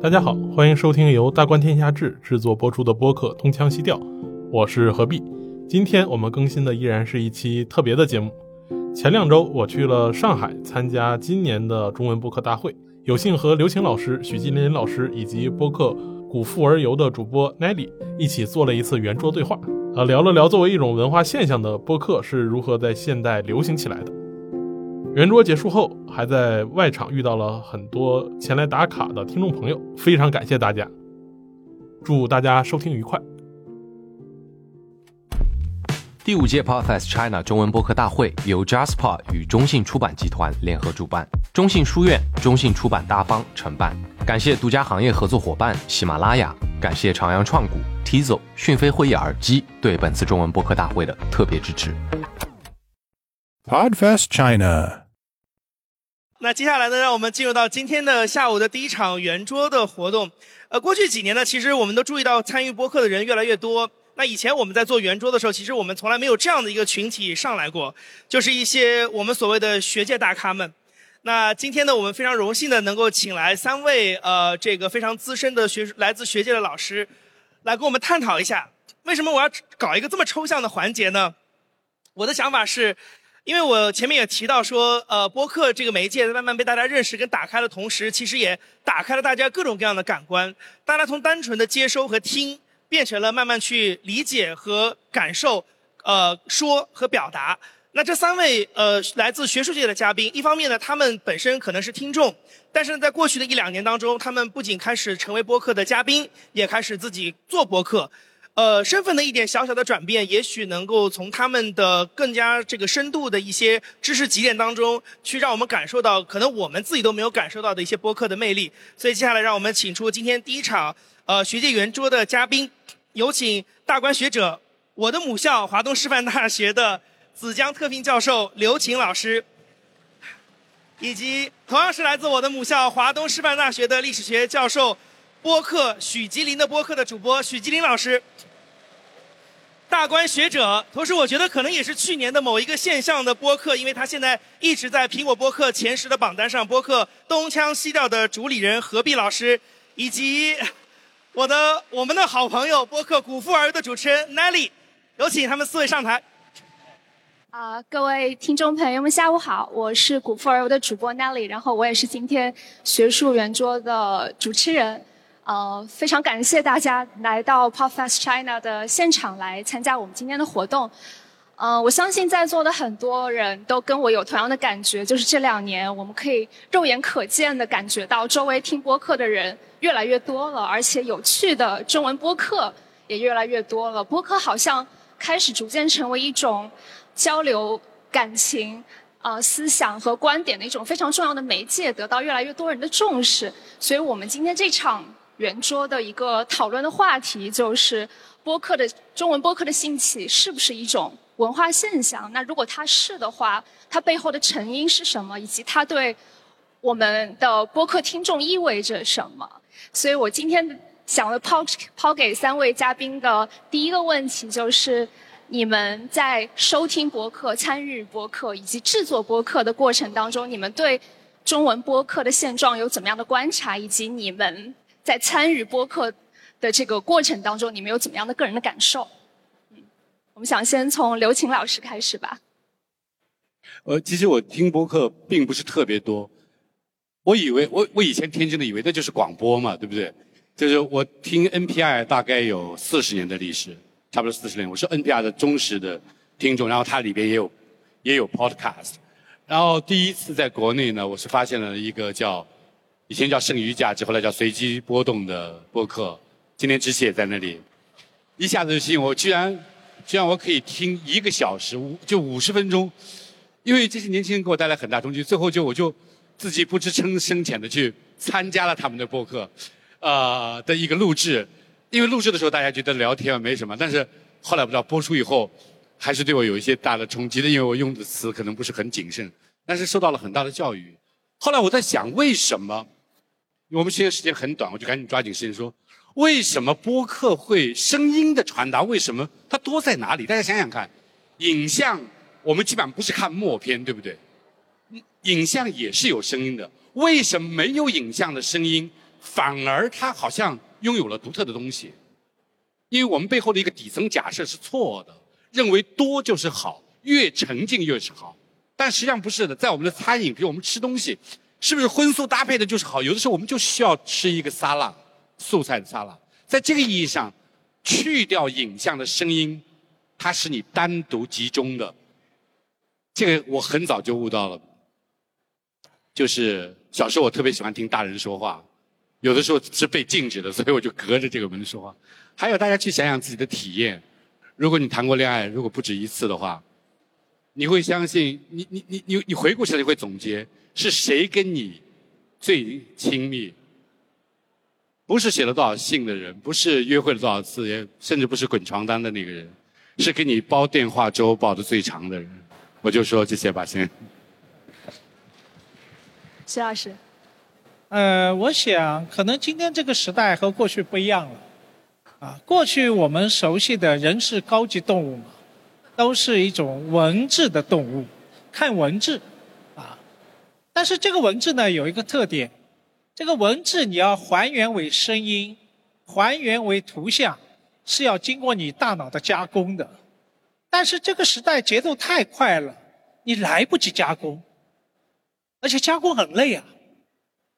大家好，欢迎收听由大观天下志制作播出的播客《东腔西调》，我是何必。今天我们更新的依然是一期特别的节目。前两周我去了上海参加今年的中文播客大会，有幸和刘晴老师、许金林老师以及播客《古富而游》的主播 Nelly 一起做了一次圆桌对话，呃，聊了聊作为一种文化现象的播客是如何在现代流行起来的。圆桌结束后，还在外场遇到了很多前来打卡的听众朋友，非常感谢大家，祝大家收听愉快。第五届 Podfest China 中文播客大会由 JustPod 与中信出版集团联合主办，中信书院、中信出版大方承办。感谢独家行业合作伙伴喜马拉雅，感谢长阳创谷、Tizo、讯飞会议耳机对本次中文播客大会的特别支持。Podfest China。那接下来呢，让我们进入到今天的下午的第一场圆桌的活动。呃，过去几年呢，其实我们都注意到参与播客的人越来越多。那以前我们在做圆桌的时候，其实我们从来没有这样的一个群体上来过，就是一些我们所谓的学界大咖们。那今天呢，我们非常荣幸的能够请来三位呃这个非常资深的学来自学界的老师，来跟我们探讨一下，为什么我要搞一个这么抽象的环节呢？我的想法是。因为我前面也提到说，呃，播客这个媒介在慢慢被大家认识跟打开的同时，其实也打开了大家各种各样的感官。大家从单纯的接收和听，变成了慢慢去理解和感受，呃，说和表达。那这三位呃来自学术界的嘉宾，一方面呢，他们本身可能是听众，但是在过去的一两年当中，他们不仅开始成为播客的嘉宾，也开始自己做播客。呃，身份的一点小小的转变，也许能够从他们的更加这个深度的一些知识积淀当中，去让我们感受到可能我们自己都没有感受到的一些播客的魅力。所以接下来，让我们请出今天第一场呃学界圆桌的嘉宾，有请大观学者，我的母校华东师范大学的子江特聘教授刘琴老师，以及同样是来自我的母校华东师范大学的历史学教授，播客许吉林的播客的主播许吉林老师。大观学者，同时我觉得可能也是去年的某一个现象的播客，因为他现在一直在苹果播客前十的榜单上。播客东腔西调的主理人何必老师，以及我的我们的好朋友播客古富儿的主持人 Nelly，有请他们四位上台。啊，各位听众朋友们，下午好，我是古富儿的主播 Nelly，然后我也是今天学术圆桌的主持人。呃，非常感谢大家来到 Podfest China 的现场来参加我们今天的活动。呃，我相信在座的很多人都跟我有同样的感觉，就是这两年我们可以肉眼可见的感觉到周围听播客的人越来越多了，而且有趣的中文播客也越来越多了。播客好像开始逐渐成为一种交流感情、呃思想和观点的一种非常重要的媒介，得到越来越多人的重视。所以我们今天这场。圆桌的一个讨论的话题就是播客的中文播客的兴起是不是一种文化现象？那如果它是的话，它背后的成因是什么？以及它对我们的播客听众意味着什么？所以我今天想了抛抛给三位嘉宾的第一个问题就是：你们在收听播客、参与播客以及制作播客的过程当中，你们对中文播客的现状有怎么样的观察？以及你们？在参与播客的这个过程当中，你们有怎么样的个人的感受？嗯，我们想先从刘琴老师开始吧。呃，其实我听播客并不是特别多，我以为我我以前天真的以为那就是广播嘛，对不对？就是我听 NPR 大概有四十年的历史，差不多四十年，我是 NPR 的忠实的听众，然后它里边也有也有 Podcast，然后第一次在国内呢，我是发现了一个叫。以前叫剩余价值，后来叫随机波动的播客。今天知识也在那里，一下子就吸引我，居然居然我可以听一个小时，五就五十分钟。因为这些年轻人给我带来很大冲击，最后就我就自己不知深深浅的去参加了他们的播客，呃的一个录制。因为录制的时候大家觉得聊天没什么，但是后来不知道播出以后，还是对我有一些大的冲击的，因为我用的词可能不是很谨慎，但是受到了很大的教育。后来我在想，为什么？我们现在时间很短，我就赶紧抓紧时间说，为什么播客会声音的传达？为什么它多在哪里？大家想想看，影像我们基本上不是看默片，对不对？影像也是有声音的，为什么没有影像的声音反而它好像拥有了独特的东西，因为我们背后的一个底层假设是错的，认为多就是好，越沉浸越是好。但实际上不是的，在我们的餐饮，比如我们吃东西，是不是荤素搭配的就是好？有的时候我们就需要吃一个沙拉，素菜的沙拉。在这个意义上，去掉影像的声音，它是你单独集中的。这个我很早就悟到了，就是小时候我特别喜欢听大人说话，有的时候是被禁止的，所以我就隔着这个门说话。还有大家去想想自己的体验，如果你谈过恋爱，如果不止一次的话。你会相信你你你你你回顾起来你会总结是谁跟你最亲密？不是写了多少信的人，不是约会了多少次，也甚至不是滚床单的那个人，是给你煲电话粥煲的最长的人。我就说这些吧，先。徐老师，呃，我想可能今天这个时代和过去不一样了，啊，过去我们熟悉的人是高级动物嘛。都是一种文字的动物，看文字，啊，但是这个文字呢有一个特点，这个文字你要还原为声音，还原为图像，是要经过你大脑的加工的。但是这个时代节奏太快了，你来不及加工，而且加工很累啊。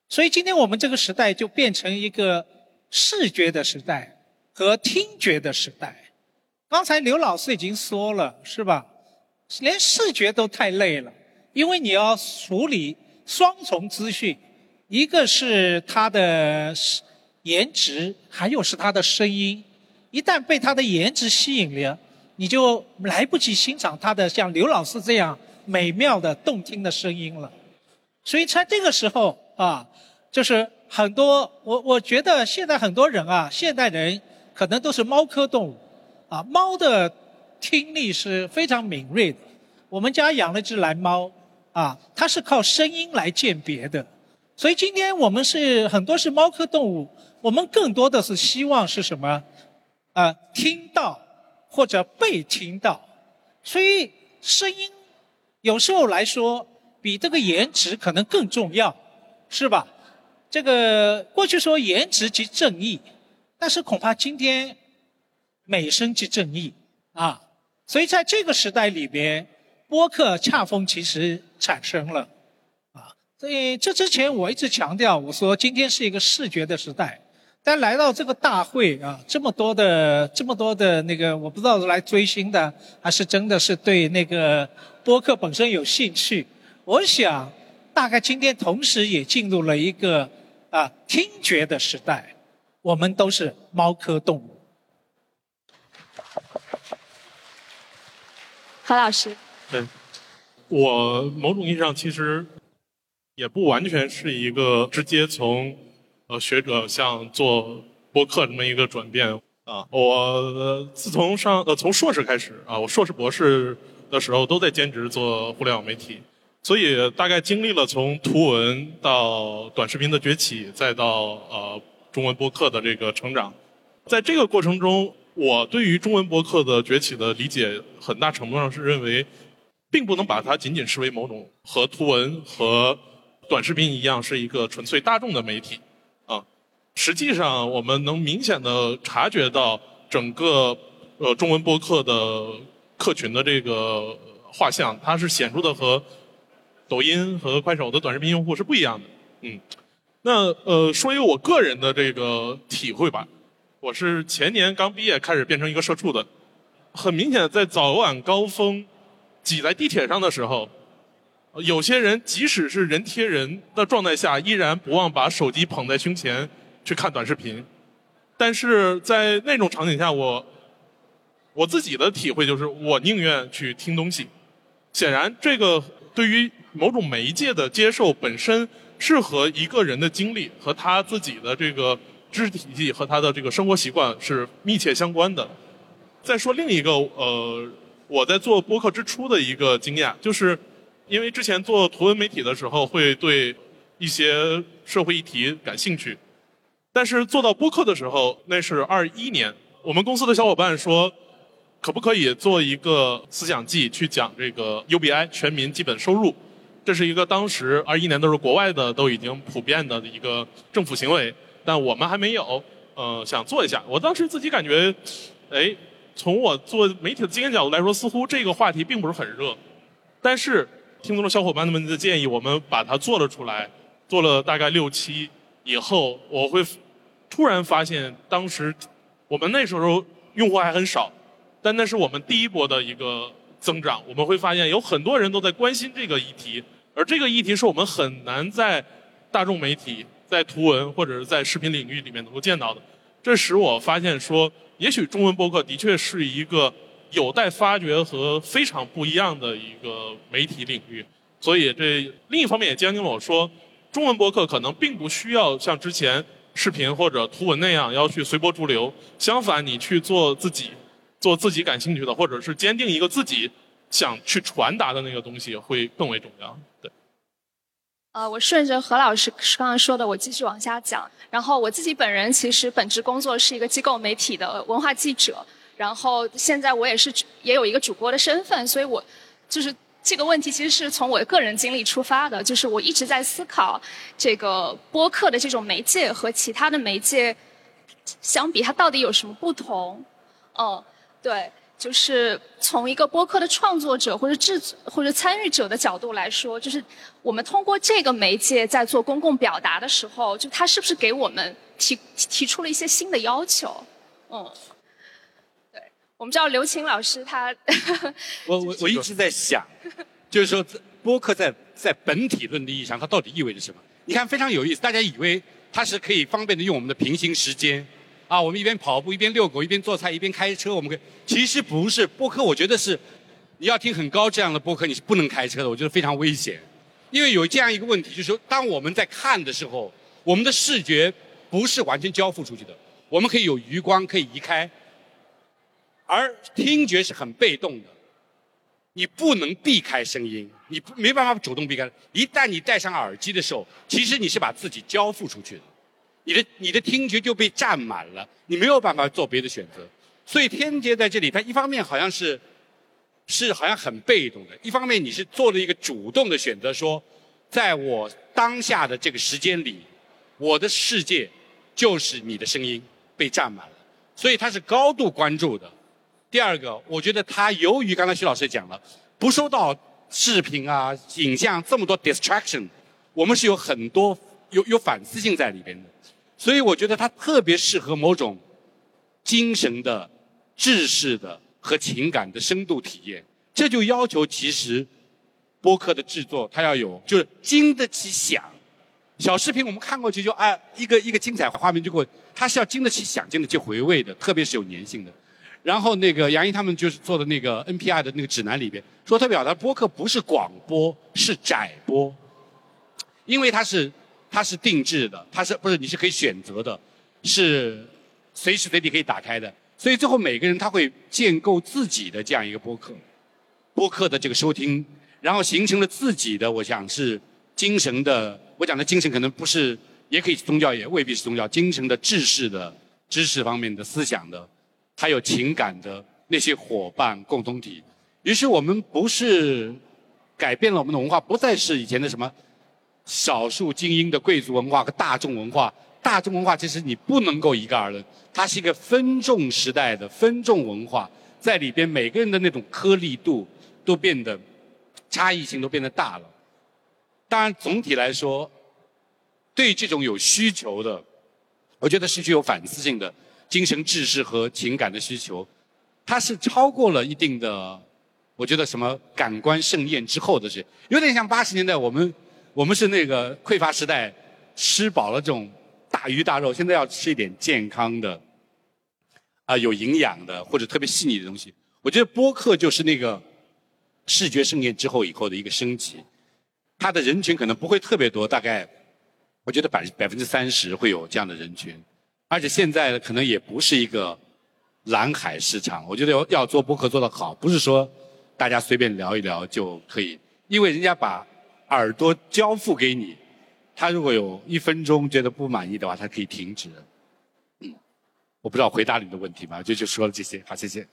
所以今天我们这个时代就变成一个视觉的时代和听觉的时代。刚才刘老师已经说了，是吧？连视觉都太累了，因为你要处理双重资讯，一个是他的颜值，还有是他的声音。一旦被他的颜值吸引了，你就来不及欣赏他的像刘老师这样美妙的动听的声音了。所以在这个时候啊，就是很多我我觉得现在很多人啊，现代人可能都是猫科动物。啊，猫的听力是非常敏锐的。我们家养了只蓝猫，啊，它是靠声音来鉴别的。所以今天我们是很多是猫科动物，我们更多的是希望是什么？啊，听到或者被听到。所以声音有时候来说比这个颜值可能更重要，是吧？这个过去说颜值即正义，但是恐怕今天。美声即正义啊，所以在这个时代里边，播客恰逢其时产生了啊。所以这之前我一直强调，我说今天是一个视觉的时代，但来到这个大会啊，这么多的这么多的那个，我不知道是来追星的，还是真的是对那个播客本身有兴趣。我想，大概今天同时也进入了一个啊听觉的时代，我们都是猫科动物。何老师，对，我某种意义上其实也不完全是一个直接从呃学者向做播客这么一个转变啊。我自从上呃从硕士开始啊，我硕士博士的时候都在兼职做互联网媒体，所以大概经历了从图文到短视频的崛起，再到呃中文播客的这个成长，在这个过程中。我对于中文博客的崛起的理解，很大程度上是认为，并不能把它仅仅视为某种和图文和短视频一样是一个纯粹大众的媒体，啊，实际上我们能明显的察觉到整个呃中文播客的客群的这个画像，它是显著的和抖音和快手的短视频用户是不一样的，嗯，那呃说一个我个人的这个体会吧。我是前年刚毕业开始变成一个社畜的，很明显，在早晚高峰挤在地铁上的时候，有些人即使是人贴人的状态下，依然不忘把手机捧在胸前去看短视频。但是在那种场景下，我我自己的体会就是，我宁愿去听东西。显然，这个对于某种媒介的接受本身是和一个人的经历和他自己的这个。知识体系和他的这个生活习惯是密切相关的。再说另一个，呃，我在做播客之初的一个经验，就是因为之前做图文媒体的时候，会对一些社会议题感兴趣，但是做到播客的时候，那是二一年，我们公司的小伙伴说，可不可以做一个思想季去讲这个 UBI 全民基本收入？这是一个当时二一年都是国外的都已经普遍的一个政府行为。但我们还没有，呃，想做一下。我当时自己感觉，哎，从我做媒体的经验角度来说，似乎这个话题并不是很热，但是听从了小伙伴们的建议，我们把它做了出来，做了大概六期以后，我会突然发现，当时我们那时候用户还很少，但那是我们第一波的一个增长。我们会发现有很多人都在关心这个议题，而这个议题是我们很难在大众媒体、在图文或者是在视频领域里面能够见到的。这使我发现说，也许中文播客的确是一个有待发掘和非常不一样的一个媒体领域。所以这另一方面也坚定了我说，中文播客可能并不需要像之前视频或者图文那样要去随波逐流。相反，你去做自己，做自己感兴趣的，或者是坚定一个自己想去传达的那个东西，会更为重要。呃，我顺着何老师刚刚说的，我继续往下讲。然后我自己本人其实本职工作是一个机构媒体的文化记者，然后现在我也是也有一个主播的身份，所以我就是这个问题其实是从我的个人经历出发的，就是我一直在思考这个播客的这种媒介和其他的媒介相比，它到底有什么不同？嗯，对。就是从一个播客的创作者或者制或者参与者的角度来说，就是我们通过这个媒介在做公共表达的时候，就它是不是给我们提提出了一些新的要求？嗯，对，我们知道刘琴老师他，我我我一直在想，就是说播客在在本体论的意义上，它到底意味着什么？你看非常有意思，大家以为它是可以方便的用我们的平行时间。啊，我们一边跑步一边遛狗一边做菜一边开车，我们可以其实不是播客，我觉得是你要听很高质量的播客，你是不能开车的，我觉得非常危险。因为有这样一个问题，就是说当我们在看的时候，我们的视觉不是完全交付出去的，我们可以有余光可以移开，而听觉是很被动的，你不能避开声音，你没办法主动避开。一旦你戴上耳机的时候，其实你是把自己交付出去的。你的你的听觉就被占满了，你没有办法做别的选择，所以天杰在这里，他一方面好像是，是好像很被动的，一方面你是做了一个主动的选择，说，在我当下的这个时间里，我的世界就是你的声音被占满了，所以他是高度关注的。第二个，我觉得他由于刚才徐老师讲了，不收到视频啊、影像这么多 distraction，我们是有很多有有反思性在里边的。所以我觉得它特别适合某种精神的、知识的和情感的深度体验。这就要求其实播客的制作，它要有就是经得起想。小视频我们看过去就哎一个一个精彩画面就过，它是要经得起想、经得起回味的，特别是有粘性的。然后那个杨毅他们就是做的那个 NPR 的那个指南里边说，他表达播客不是广播，是窄播，因为它是。它是定制的，它是不是你是可以选择的，是随时随地可以打开的。所以最后每个人他会建构自己的这样一个播客，播客的这个收听，然后形成了自己的，我想是精神的。我讲的精神可能不是，也可以是宗教，也未必是宗教。精神的、知识的、知识方面的思想的，还有情感的那些伙伴共同体。于是我们不是改变了我们的文化，不再是以前的什么。少数精英的贵族文化和大众文化，大众文化其实你不能够一概而论，它是一个分众时代的分众文化，在里边每个人的那种颗粒度都变得差异性都变得大了。当然，总体来说，对这种有需求的，我觉得是具有反思性的精神知识和情感的需求，它是超过了一定的，我觉得什么感官盛宴之后的事，有点像八十年代我们。我们是那个匮乏时代，吃饱了这种大鱼大肉，现在要吃一点健康的，啊，有营养的或者特别细腻的东西。我觉得播客就是那个视觉盛宴之后以后的一个升级，它的人群可能不会特别多，大概我觉得百百分之三十会有这样的人群，而且现在可能也不是一个蓝海市场。我觉得要要做播客做得好，不是说大家随便聊一聊就可以，因为人家把。耳朵交付给你，他如果有一分钟觉得不满意的话，他可以停止。嗯，我不知道回答你的问题吗？就就说了这些，好，谢谢。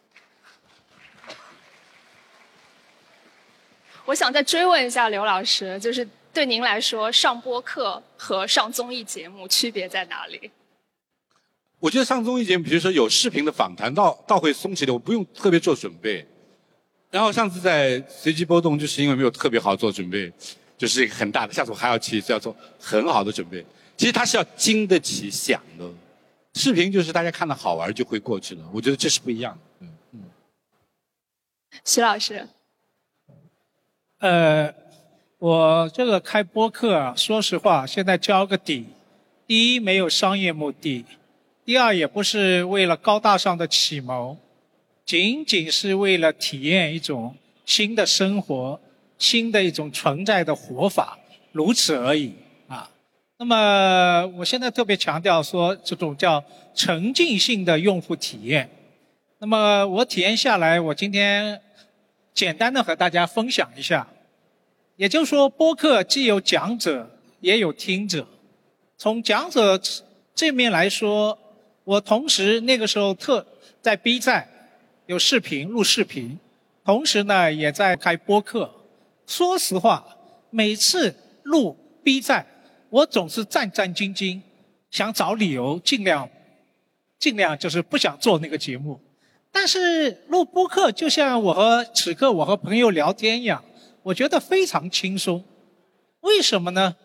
我想再追问一下刘老师，就是对您来说，上播客和上综艺节目区别在哪里？我觉得上综艺节目，比如说有视频的访谈，倒倒会松弛点，我不用特别做准备。然后上次在随机波动，就是因为没有特别好做准备，就是一个很大的。下次我还要去，是要做很好的准备。其实它是要经得起想的。视频就是大家看到好玩就会过去了，我觉得这是不一样的。嗯嗯。徐老师，呃，我这个开播客啊，说实话，现在交个底，第一没有商业目的，第二也不是为了高大上的启蒙，仅仅是为了体验一种新的生活，新的一种存在的活法，如此而已啊。那么，我现在特别强调说，这种叫沉浸性的用户体验。那么，我体验下来，我今天简单的和大家分享一下。也就是说，播客既有讲者，也有听者。从讲者这面来说，我同时那个时候特在 B 站有视频录视频，同时呢也在开播客。说实话，每次录 B 站。我总是战战兢兢，想找理由，尽量，尽量就是不想做那个节目。但是录播客就像我和此刻我和朋友聊天一样，我觉得非常轻松。为什么呢？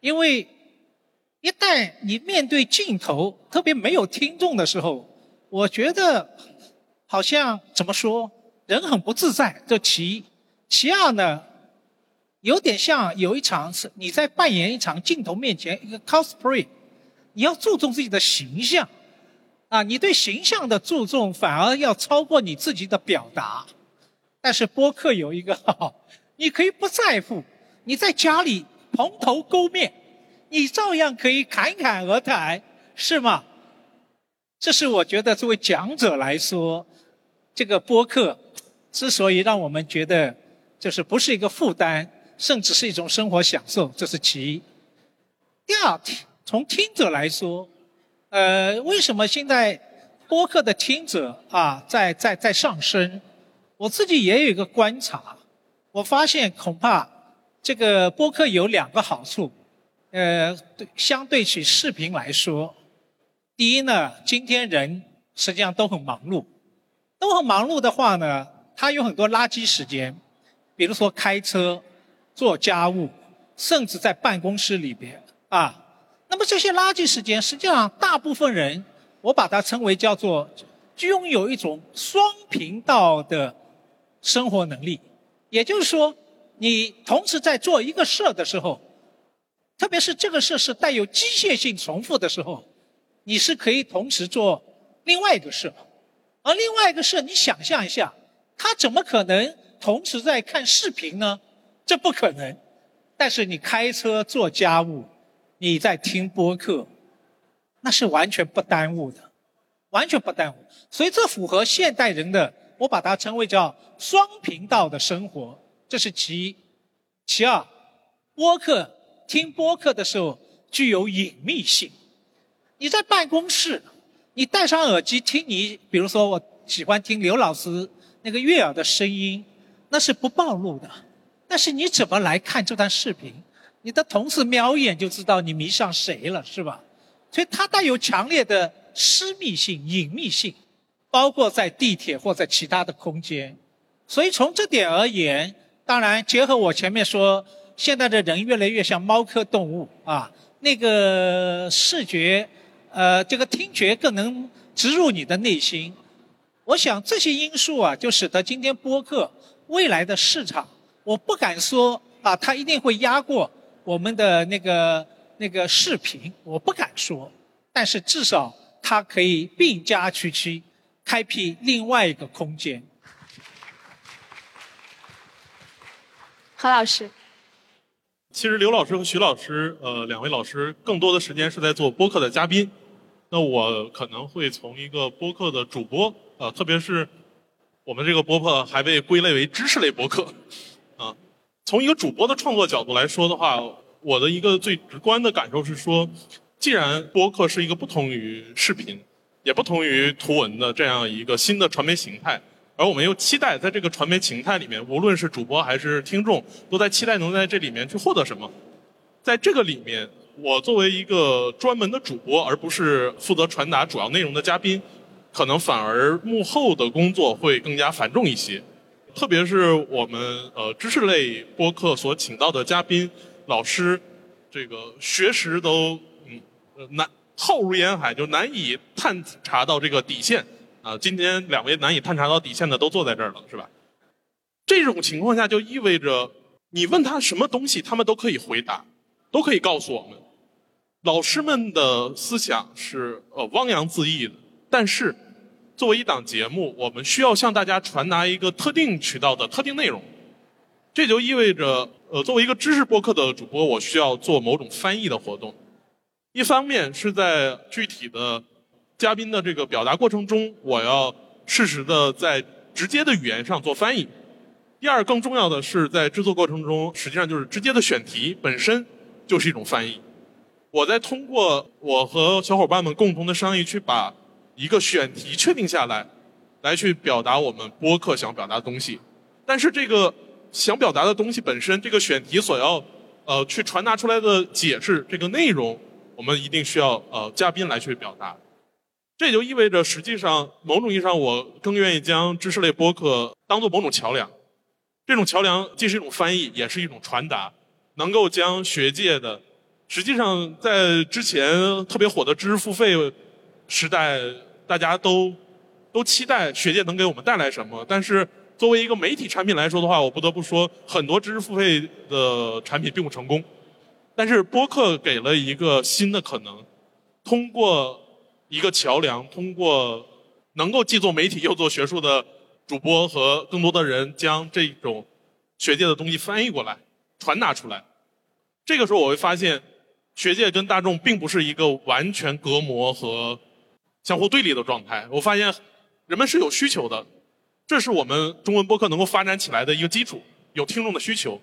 因为一旦你面对镜头，特别没有听众的时候，我觉得好像怎么说，人很不自在。这其一，其二呢？有点像有一场是你在扮演一场镜头面前一个 cosplay，你要注重自己的形象，啊，你对形象的注重反而要超过你自己的表达。但是播客有一个，你可以不在乎，你在家里蓬头垢面，你照样可以侃侃而谈，是吗？这是我觉得作为讲者来说，这个播客之所以让我们觉得就是不是一个负担。甚至是一种生活享受，这是其一。第二，从听者来说，呃，为什么现在播客的听者啊在在在上升？我自己也有一个观察，我发现恐怕这个播客有两个好处，呃，相对起视频来说，第一呢，今天人实际上都很忙碌，都很忙碌的话呢，他有很多垃圾时间，比如说开车。做家务，甚至在办公室里边啊，那么这些垃圾时间，实际上大部分人，我把它称为叫做拥有一种双频道的生活能力。也就是说，你同时在做一个事的时候，特别是这个事是带有机械性重复的时候，你是可以同时做另外一个事。而另外一个事，你想象一下，他怎么可能同时在看视频呢？这不可能，但是你开车做家务，你在听播客，那是完全不耽误的，完全不耽误。所以这符合现代人的，我把它称为叫双频道的生活，这是其一。其二，播客听播客的时候具有隐秘性。你在办公室，你戴上耳机听你，比如说我喜欢听刘老师那个悦耳的声音，那是不暴露的。但是你怎么来看这段视频？你的同事瞄一眼就知道你迷上谁了，是吧？所以它带有强烈的私密性、隐秘性，包括在地铁或者其他的空间。所以从这点而言，当然结合我前面说，现在的人越来越像猫科动物啊，那个视觉，呃，这个听觉更能植入你的内心。我想这些因素啊，就使得今天播客未来的市场。我不敢说啊，它一定会压过我们的那个那个视频，我不敢说，但是至少它可以并驾齐驱，开辟另外一个空间。何老师，其实刘老师和徐老师，呃，两位老师更多的时间是在做播客的嘉宾，那我可能会从一个播客的主播，呃，特别是我们这个播客还被归类为知识类播客。从一个主播的创作角度来说的话，我的一个最直观的感受是说，既然播客是一个不同于视频，也不同于图文的这样一个新的传媒形态，而我们又期待在这个传媒形态里面，无论是主播还是听众，都在期待能在这里面去获得什么。在这个里面，我作为一个专门的主播，而不是负责传达主要内容的嘉宾，可能反而幕后的工作会更加繁重一些。特别是我们呃知识类播客所请到的嘉宾老师，这个学识都嗯难浩如烟海，就难以探查到这个底线啊。今天两位难以探查到底线的都坐在这儿了，是吧？这种情况下就意味着你问他什么东西，他们都可以回答，都可以告诉我们。老师们的思想是呃汪洋恣意的，但是。作为一档节目，我们需要向大家传达一个特定渠道的特定内容，这就意味着，呃，作为一个知识播客的主播，我需要做某种翻译的活动。一方面是在具体的嘉宾的这个表达过程中，我要适时的在直接的语言上做翻译。第二，更重要的是在制作过程中，实际上就是直接的选题本身就是一种翻译。我在通过我和小伙伴们共同的商议去把。一个选题确定下来，来去表达我们播客想表达的东西，但是这个想表达的东西本身，这个选题所要呃去传达出来的解释这个内容，我们一定需要呃嘉宾来去表达。这也就意味着，实际上某种意义上，我更愿意将知识类播客当做某种桥梁。这种桥梁既是一种翻译，也是一种传达，能够将学界的，实际上在之前特别火的知识付费时代。大家都都期待学界能给我们带来什么，但是作为一个媒体产品来说的话，我不得不说，很多知识付费的产品并不成功。但是播客给了一个新的可能，通过一个桥梁，通过能够既做媒体又做学术的主播和更多的人，将这种学界的东西翻译过来，传达出来。这个时候我会发现，学界跟大众并不是一个完全隔膜和。相互对立的状态，我发现人们是有需求的，这是我们中文播客能够发展起来的一个基础，有听众的需求。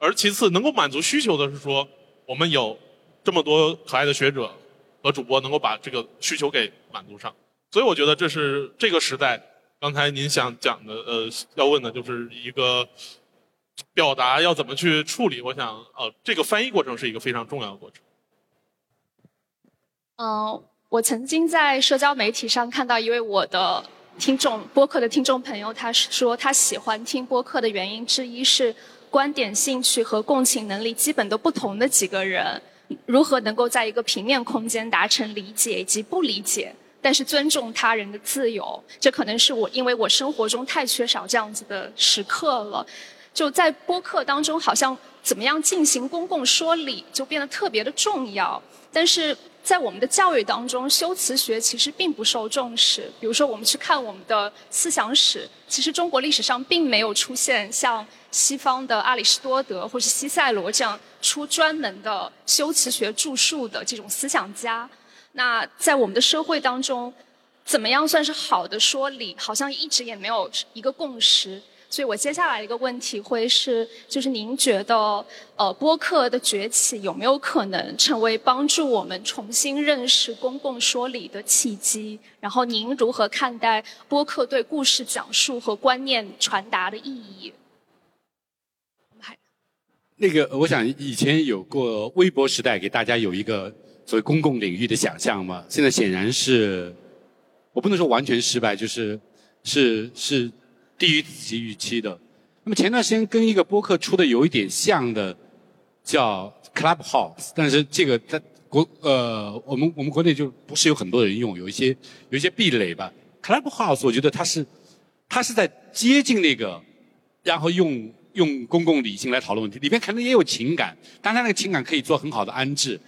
而其次，能够满足需求的是说，我们有这么多可爱的学者和主播，能够把这个需求给满足上。所以我觉得这是这个时代，刚才您想讲的，呃，要问的就是一个表达要怎么去处理。我想，呃，这个翻译过程是一个非常重要的过程。嗯。我曾经在社交媒体上看到一位我的听众播客的听众朋友，他说他喜欢听播客的原因之一是观点、兴趣和共情能力基本都不同的几个人，如何能够在一个平面空间达成理解以及不理解，但是尊重他人的自由。这可能是我因为我生活中太缺少这样子的时刻了，就在播客当中，好像怎么样进行公共说理就变得特别的重要，但是。在我们的教育当中，修辞学其实并不受重视。比如说，我们去看我们的思想史，其实中国历史上并没有出现像西方的阿里士多德或是西塞罗这样出专门的修辞学著述的这种思想家。那在我们的社会当中，怎么样算是好的说理，好像一直也没有一个共识。所以我接下来一个问题会是，就是您觉得，呃，播客的崛起有没有可能成为帮助我们重新认识公共说理的契机？然后您如何看待播客对故事讲述和观念传达的意义？那个，我想以前有过微博时代，给大家有一个所谓公共领域的想象嘛。现在显然是，我不能说完全失败，就是是是。低于自己预期的。那么前段时间跟一个播客出的有一点像的，叫 Clubhouse，但是这个在国呃我们我们国内就不是有很多人用，有一些有一些壁垒吧。Clubhouse 我觉得它是它是在接近那个，然后用用公共理性来讨论问题，里面可能也有情感，但它那个情感可以做很好的安置。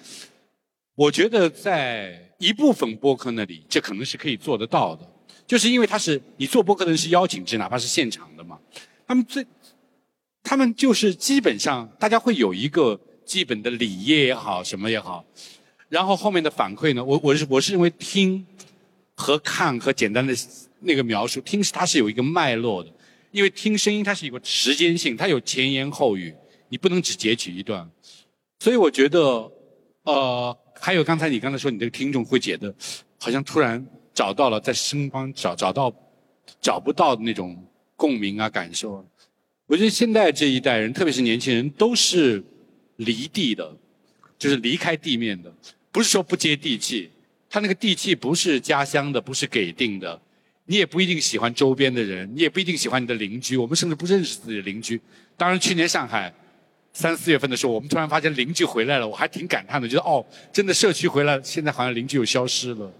我觉得在一部分播客那里，这可能是可以做得到的。就是因为他是你做播客的人是邀请制，哪怕是现场的嘛，他们最，他们就是基本上大家会有一个基本的礼业也好，什么也好，然后后面的反馈呢，我我是我是认为听和看和简单的那个描述，听是它是有一个脉络的，因为听声音它是有个时间性，它有前言后语，你不能只截取一段，所以我觉得，呃，还有刚才你刚才说你这个听众会觉得，好像突然。找到了在声方找找到找不到的那种共鸣啊感受，我觉得现在这一代人，特别是年轻人，都是离地的，就是离开地面的，不是说不接地气，他那个地气不是家乡的，不是给定的，你也不一定喜欢周边的人，你也不一定喜欢你的邻居，我们甚至不认识自己的邻居。当然，去年上海三四月份的时候，我们突然发现邻居回来了，我还挺感叹的，觉得哦，真的社区回来，现在好像邻居又消失了。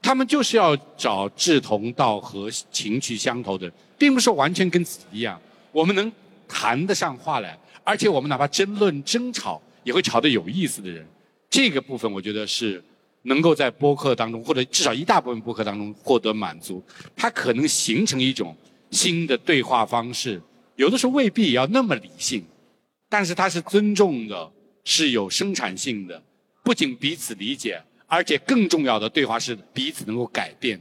他们就是要找志同道合、情趣相投的，并不是完全跟自己一样，我们能谈得上话来，而且我们哪怕争论、争吵。也会吵得有意思的人，这个部分我觉得是能够在播客当中，或者至少一大部分播客当中获得满足。它可能形成一种新的对话方式，有的时候未必也要那么理性，但是它是尊重的，是有生产性的，不仅彼此理解，而且更重要的对话是彼此能够改变。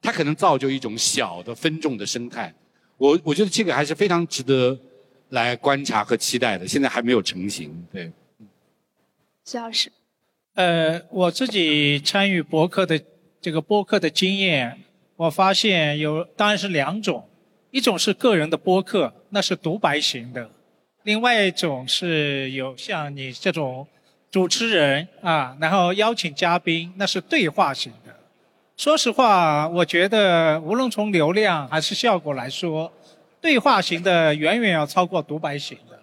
它可能造就一种小的分众的生态。我我觉得这个还是非常值得来观察和期待的，现在还没有成型。对。徐老师，呃，我自己参与博客的这个播客的经验，我发现有当然是两种，一种是个人的播客，那是独白型的；，另外一种是有像你这种主持人啊，然后邀请嘉宾，那是对话型的。说实话，我觉得无论从流量还是效果来说，对话型的远远要超过独白型的。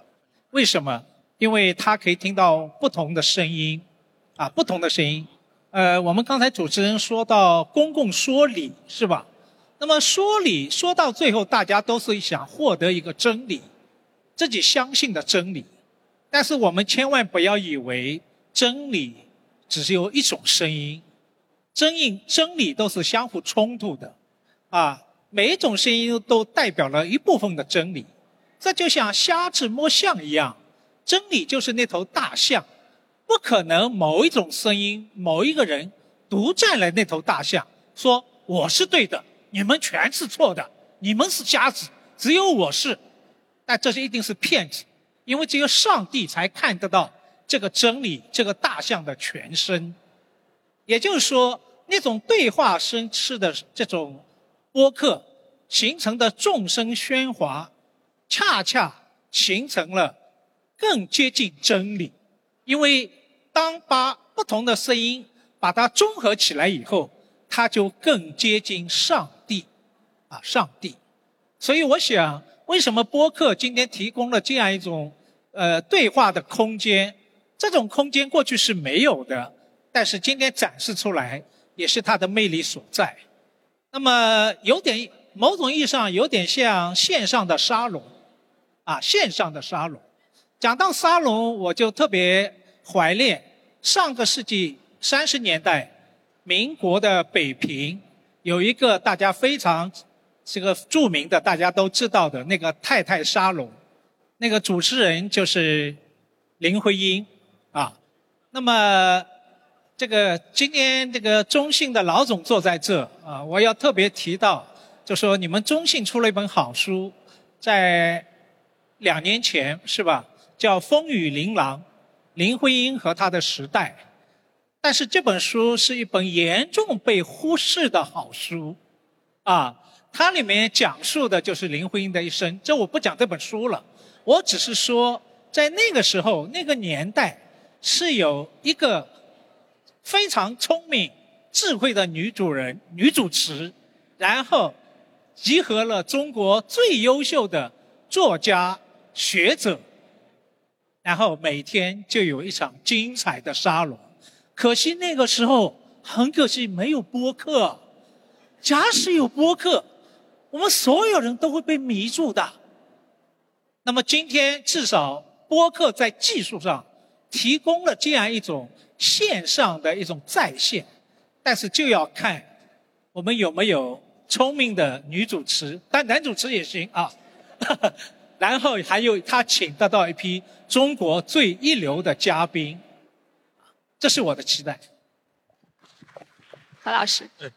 为什么？因为他可以听到不同的声音，啊，不同的声音。呃，我们刚才主持人说到公共说理是吧？那么说理说到最后，大家都是想获得一个真理，自己相信的真理。但是我们千万不要以为真理只是有一种声音，真应真理都是相互冲突的，啊，每一种声音都代表了一部分的真理。这就像瞎子摸象一样。真理就是那头大象，不可能某一种声音、某一个人独占了那头大象，说我是对的，你们全是错的，你们是瞎子，只有我是。但这是一定是骗子，因为只有上帝才看得到这个真理，这个大象的全身。也就是说，那种对话声式的这种播客形成的众声喧哗，恰恰形成了。更接近真理，因为当把不同的声音把它综合起来以后，它就更接近上帝，啊，上帝。所以我想，为什么播客今天提供了这样一种呃对话的空间？这种空间过去是没有的，但是今天展示出来，也是它的魅力所在。那么有点某种意义上有点像线上的沙龙，啊，线上的沙龙。讲到沙龙，我就特别怀念上个世纪三十年代，民国的北平有一个大家非常这个著名的、大家都知道的那个太太沙龙，那个主持人就是林徽因啊。那么这个今天这个中信的老总坐在这啊，我要特别提到，就说你们中信出了一本好书，在两年前是吧？叫《风雨琳琅》，林徽因和她的时代。但是这本书是一本严重被忽视的好书，啊，它里面讲述的就是林徽因的一生。这我不讲这本书了，我只是说，在那个时候、那个年代，是有一个非常聪明、智慧的女主人、女主持，然后集合了中国最优秀的作家、学者。然后每天就有一场精彩的沙龙，可惜那个时候很可惜没有播客。假使有播客，我们所有人都会被迷住的。那么今天至少播客在技术上提供了这样一种线上的一种在线，但是就要看我们有没有聪明的女主持，但男主持也行啊。然后还有他请得到一批中国最一流的嘉宾，这是我的期待。何老师，对，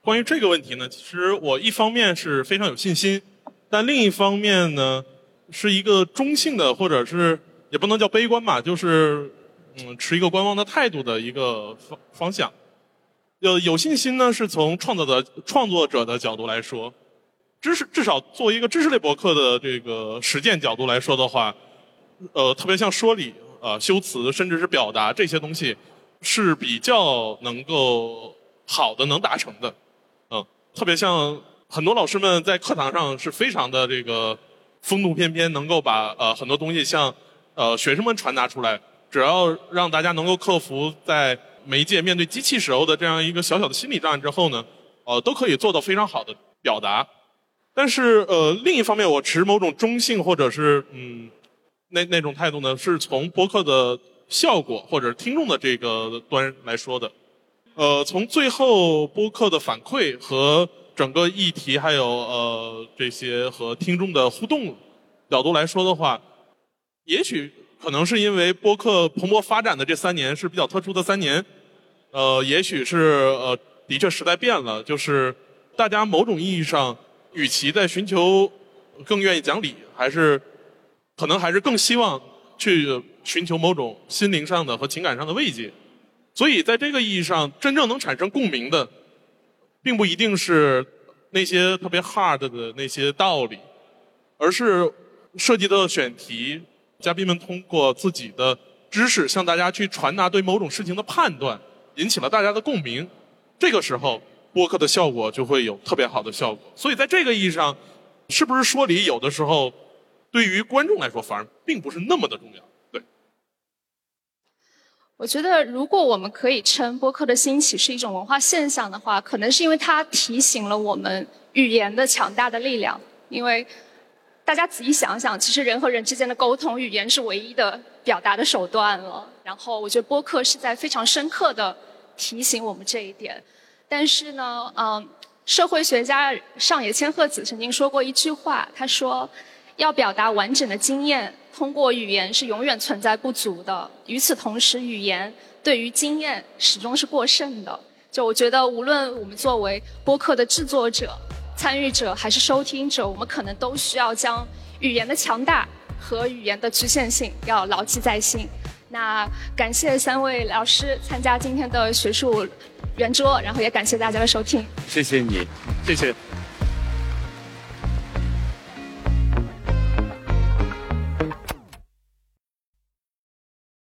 关于这个问题呢，其实我一方面是非常有信心，但另一方面呢，是一个中性的，或者是也不能叫悲观吧，就是嗯，持一个观望的态度的一个方方向。呃有信心呢，是从创作的创作者的角度来说。知识至少作为一个知识类博客的这个实践角度来说的话，呃，特别像说理，呃修辞，甚至是表达这些东西，是比较能够好的能达成的。嗯，特别像很多老师们在课堂上是非常的这个风度翩翩，能够把呃很多东西向呃学生们传达出来。只要让大家能够克服在媒介面对机器时候的这样一个小小的心理障碍之后呢，呃，都可以做到非常好的表达。但是呃，另一方面，我持某种中性或者是嗯那那种态度呢，是从播客的效果或者听众的这个端来说的。呃，从最后播客的反馈和整个议题，还有呃这些和听众的互动角度来说的话，也许可能是因为播客蓬勃发展的这三年是比较特殊的三年，呃，也许是呃的确时代变了，就是大家某种意义上，与其在寻求更愿意讲理，还是可能还是更希望去寻求某种心灵上的和情感上的慰藉。所以，在这个意义上，真正能产生共鸣的，并不一定是那些特别 hard 的那些道理，而是涉及到的选题，嘉宾们通过自己的知识向大家去传达对某种事情的判断，引起了大家的共鸣。这个时候，播客的效果就会有特别好的效果。所以，在这个意义上，是不是说理有的时候，对于观众来说反而并不是那么的重要。我觉得，如果我们可以称播客的兴起是一种文化现象的话，可能是因为它提醒了我们语言的强大的力量。因为大家仔细想想，其实人和人之间的沟通，语言是唯一的表达的手段了。然后，我觉得播客是在非常深刻的提醒我们这一点。但是呢，嗯，社会学家上野千鹤子曾经说过一句话，他说：“要表达完整的经验。”通过语言是永远存在不足的。与此同时，语言对于经验始终是过剩的。就我觉得，无论我们作为播客的制作者、参与者还是收听者，我们可能都需要将语言的强大和语言的局限性要牢记在心。那感谢三位老师参加今天的学术圆桌，然后也感谢大家的收听。谢谢你，谢谢。